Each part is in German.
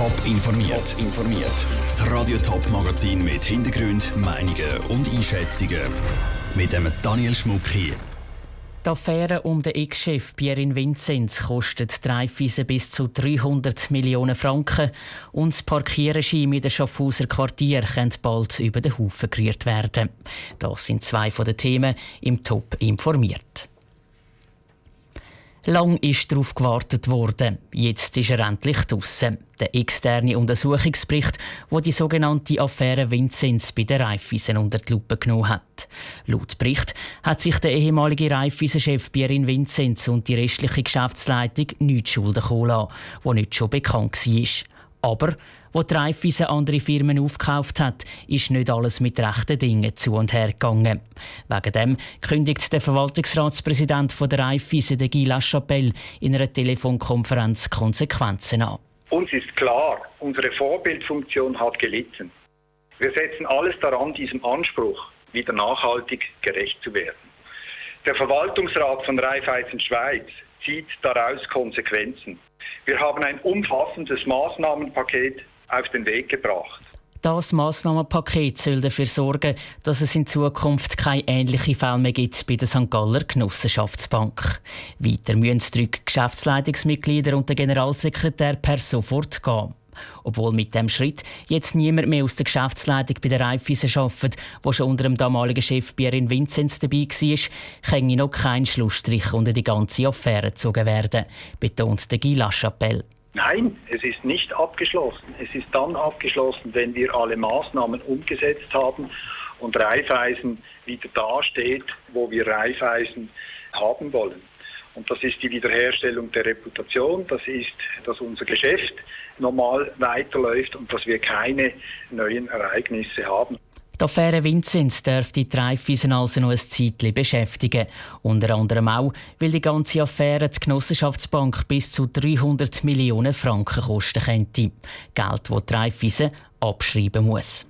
Top informiert. informiert. Das Radio Top Magazin mit Hintergrund, Meinungen und Einschätzungen mit dem Daniel Schmuck hier. Die Affäre um den Ex-Chef Pierin Vinzenz kostet Dreifisen bis zu 300 Millionen Franken und das Parkierregime in den Schaffhauser Quartier könnte bald über den Haufen gerührt werden. Das sind zwei von den Themen im Top informiert. Lang ist darauf gewartet worden. Jetzt ist er endlich draussen. Der externe Untersuchungsbericht, wo die sogenannte Affäre Vinzenz bei der Raiffeisen unter die Lupe genommen hat. Laut Bericht hat sich der ehemalige Raiffeisen-Chef Pierin Vinzenz und die restliche Geschäftsleitung nichts schulden lassen, wo nicht schon bekannt war. Aber wo Raiffeisen andere Firmen aufgekauft hat, ist nicht alles mit rechten Dingen zu und her gegangen. Wegen dem kündigt der Verwaltungsratspräsident von der Raiffeisen, der Guy Lachapelle, in einer Telefonkonferenz Konsequenzen an. Uns ist klar, unsere Vorbildfunktion hat gelitten. Wir setzen alles daran, diesem Anspruch wieder nachhaltig gerecht zu werden. Der Verwaltungsrat von Raiffeisen Schweiz zieht daraus Konsequenzen. Wir haben ein umfassendes Maßnahmenpaket auf den Weg gebracht. Das Massnahmenpaket soll dafür sorgen, dass es in Zukunft keine ähnlichen Fälle mehr gibt bei der St. Galler Genossenschaftsbank. Weiter müssen drei Geschäftsleitungsmitglieder und der Generalsekretär per sofort gehen. Obwohl mit dem Schritt jetzt niemand mehr aus der Geschäftsleitung bei der Raiffeisen arbeitet, wo schon unter dem damaligen Chef Pierin Vinzenz dabei war, kann noch kein Schlussstrich unter die ganze Affäre gezogen werden, betont der Guy Lachapelle. Nein, es ist nicht abgeschlossen. Es ist dann abgeschlossen, wenn wir alle Maßnahmen umgesetzt haben und Raiffeisen wieder dasteht, wo wir Raiffeisen haben wollen. Und das ist die Wiederherstellung der Reputation, das ist, dass unser Geschäft normal weiterläuft und dass wir keine neuen Ereignisse haben. Die Affäre Vinzenz dürfte die Raiffeisen also noch ein Zeitchen beschäftigen. Unter anderem auch, weil die ganze Affäre die Genossenschaftsbank bis zu 300 Millionen Franken kosten könnte. Geld, das die Raiffeisen abschreiben muss.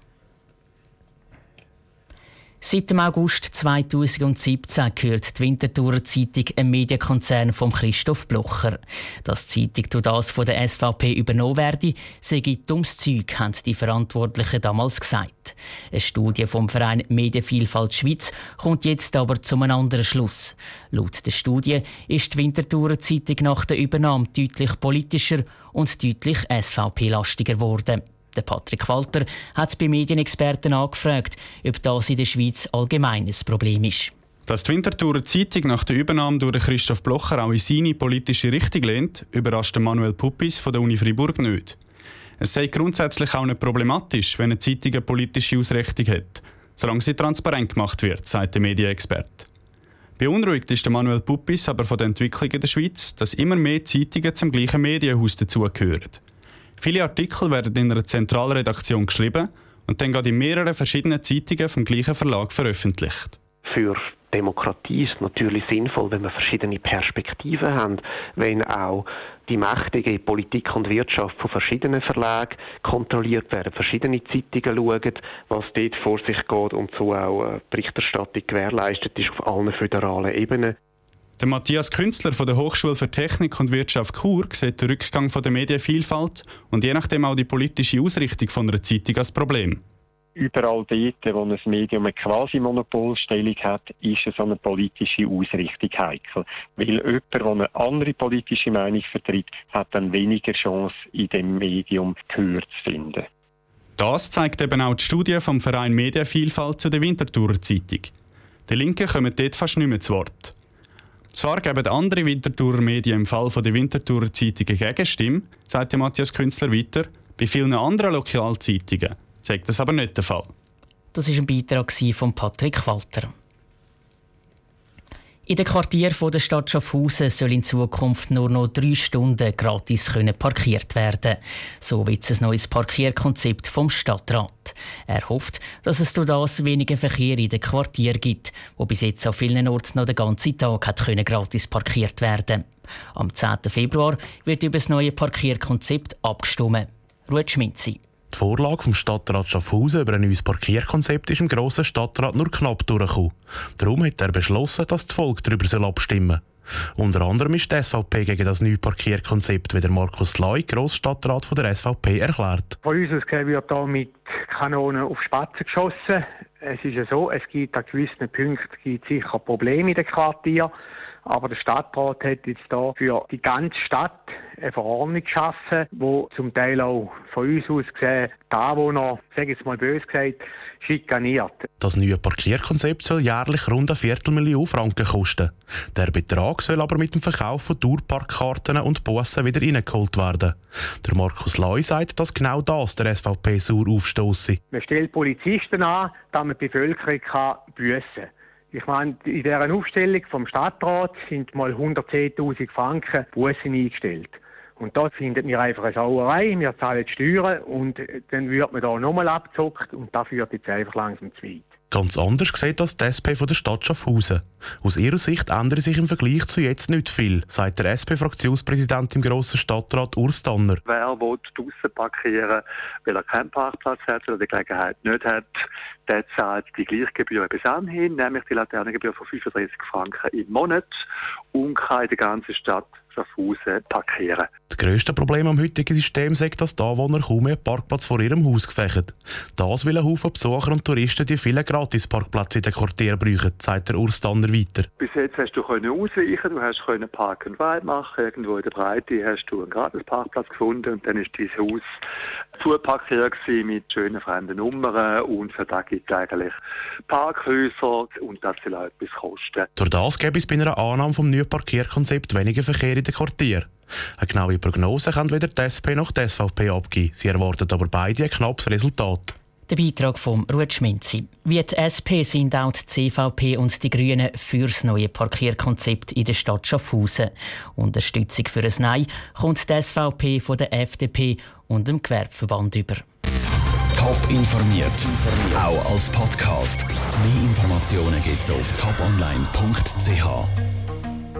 Seit dem August 2017 gehört die Winterthurer Zeitung einem Medienkonzern von Christoph Blocher. Dass die Zeitung durch das von der SVP übernommen werde, sei dummes Zeug, haben die Verantwortlichen damals gesagt. Eine Studie vom Verein Medienvielfalt Schweiz kommt jetzt aber zu einem anderen Schluss. Laut der Studie ist die Winterthurer Zeitung nach der Übernahme deutlich politischer und deutlich SVP-lastiger geworden. Der Patrick Walter hat bei Medienexperten angefragt, ob das in der Schweiz allgemein ein Problem ist. Dass die Winterthurer Zeitung nach der Übernahme durch Christoph Blocher auch in seine politische Richtung lehnt, überrascht Manuel Puppis von der Uni Freiburg nicht. Es sei grundsätzlich auch nicht problematisch, wenn eine Zeitung eine politische Ausrichtung hat, solange sie transparent gemacht wird, sagt der Medienexperte. Beunruhigt ist Manuel Puppis aber von der Entwicklung in der Schweiz, dass immer mehr Zeitungen zum gleichen Medienhaus dazugehören. Viele Artikel werden in einer Zentralredaktion geschrieben und dann in mehreren verschiedenen Zeitungen vom gleichen Verlag veröffentlicht. Für Demokratie ist natürlich sinnvoll, wenn wir verschiedene Perspektiven haben, wenn auch die mächtige Politik und Wirtschaft von verschiedenen Verlagen kontrolliert werden, verschiedene Zeitungen schauen, was dort vor sich geht und so auch Berichterstattung gewährleistet ist auf allen föderalen Ebenen. Der Matthias Künstler von der Hochschule für Technik und Wirtschaft Chur sieht den Rückgang von der Medienvielfalt und je nachdem auch die politische Ausrichtung von einer Zeitung als Problem. Überall dort, wo ein Medium eine Quasi-Monopolstellung hat, ist so eine politische Ausrichtung heikel. Weil jemand, der eine andere politische Meinung vertritt, hat dann weniger Chance, in dem Medium Gehör zu finden. Das zeigt eben auch die Studie vom Verein Medienvielfalt zu der Winterthurer Zeitung. Die Linken kommen dort fast nicht mehr zu Wort. Zwar geben andere Winterthurer Medien im Fall der Winterthurer Zeitungen Gegenstimme, sagt Matthias Künstler weiter, bei vielen anderen Lokalzeitungen sagt das aber nicht der Fall. Das war ein Beitrag von Patrick Walter. In den Quartieren der Stadt Schaffhausen soll in Zukunft nur noch drei Stunden gratis parkiert werden. So wird es ein neues Parkierkonzept vom Stadtrat. Er hofft, dass es durch das weniger Verkehr in den Quartieren gibt, wo bis jetzt an vielen Orten noch den ganzen Tag hat gratis parkiert werden. Am 10. Februar wird über das neue Parkierkonzept abgestimmt. Ruhe Schminzi. Die Vorlage vom Stadtrat Schaffhausen über ein neues Parkierkonzept ist im grossen Stadtrat nur knapp durchgekommen. Darum hat er beschlossen, dass das Volk darüber abstimmen soll. Unter anderem ist die SVP gegen das neue Parkierkonzept, wie der Markus Leu, Grossstadtrat von der SVP, erklärt. Von uns aus wird hier mit Kanonen auf Spatzen geschossen. Es ist ja so, es gibt an gewissen Punkten gibt sicher Probleme in den Quartieren. Aber der Stadtrat hat jetzt da für die ganze Stadt eine Verordnung geschaffen, wo zum Teil auch von uns aus gesehen die Anwohner, sage ich jetzt mal bös gesagt, schikaniert. Das neue Parkierkonzept soll jährlich rund eine Viertelmillion Franken kosten. Der Betrag soll aber mit dem Verkauf von Tourparkkarten und Bussen wieder reingeholt werden. Der Markus Leu sagt, dass genau das der SVP sauer aufstoße. Man stellt Polizisten an, damit die Bevölkerung kann büssen kann. Ich meine, in dieser Aufstellung vom Stadtrat sind mal 110.000 Franken Bussen eingestellt. Und da findet mir einfach eine Sauerei. Wir zahlen Steuern und dann wird man da nochmal abgezockt und das führt jetzt einfach langsam zu weit. Ganz anders sieht das die SP von der Stadt Schaffhausen. Aus ihrer Sicht ändert sich im Vergleich zu jetzt nicht viel, sagt der SP-Fraktionspräsident im grossen Stadtrat Urs Danner. Wer will draussen parkieren, weil er keinen Parkplatz hat oder die Gelegenheit nicht hat, der zahlt die gleiche Gebühr bis anhin, nämlich die Laternengebühr von 35 Franken im Monat und kann in der ganzen Stadt Schaffhausen parkieren. Das grösste Problem am heutigen System ist, dass die Anwohner kaum mehr Parkplatz vor ihrem Haus gefächen. Das will ein Haufen Besucher und Touristen, die viele Gratis-Parkplätze in den Quartieren brauchen, sagt der Urs Danner weiter. Bis jetzt hast du können ausweichen, du hast können Park and Ride machen, irgendwo in der Breite hast du einen Gratis-Parkplatz gefunden und dann ist dein Haus zuparkiert mit schönen fremden Nummern und für da gibt es eigentlich Parkhäuser und das soll auch etwas kosten. Durch das gäbe es bei einer Annahme vom neuen Parkierkonzept weniger Verkehr in den Quartieren. Eine genaue Prognose kann weder die SP noch die SVP abgeben. Sie erwarten aber beide ein knappes Resultat. Der Beitrag von Ruth Schminzi. Wie die SP sind auch die CVP und die Grünen für das neue Parkierkonzept in der Stadt Schaffhausen. Unterstützung für ein Nein kommt die SVP von der FDP und dem Gewerbeverband über. Top informiert, auch als Podcast. Mehr Informationen gibt es auf toponline.ch.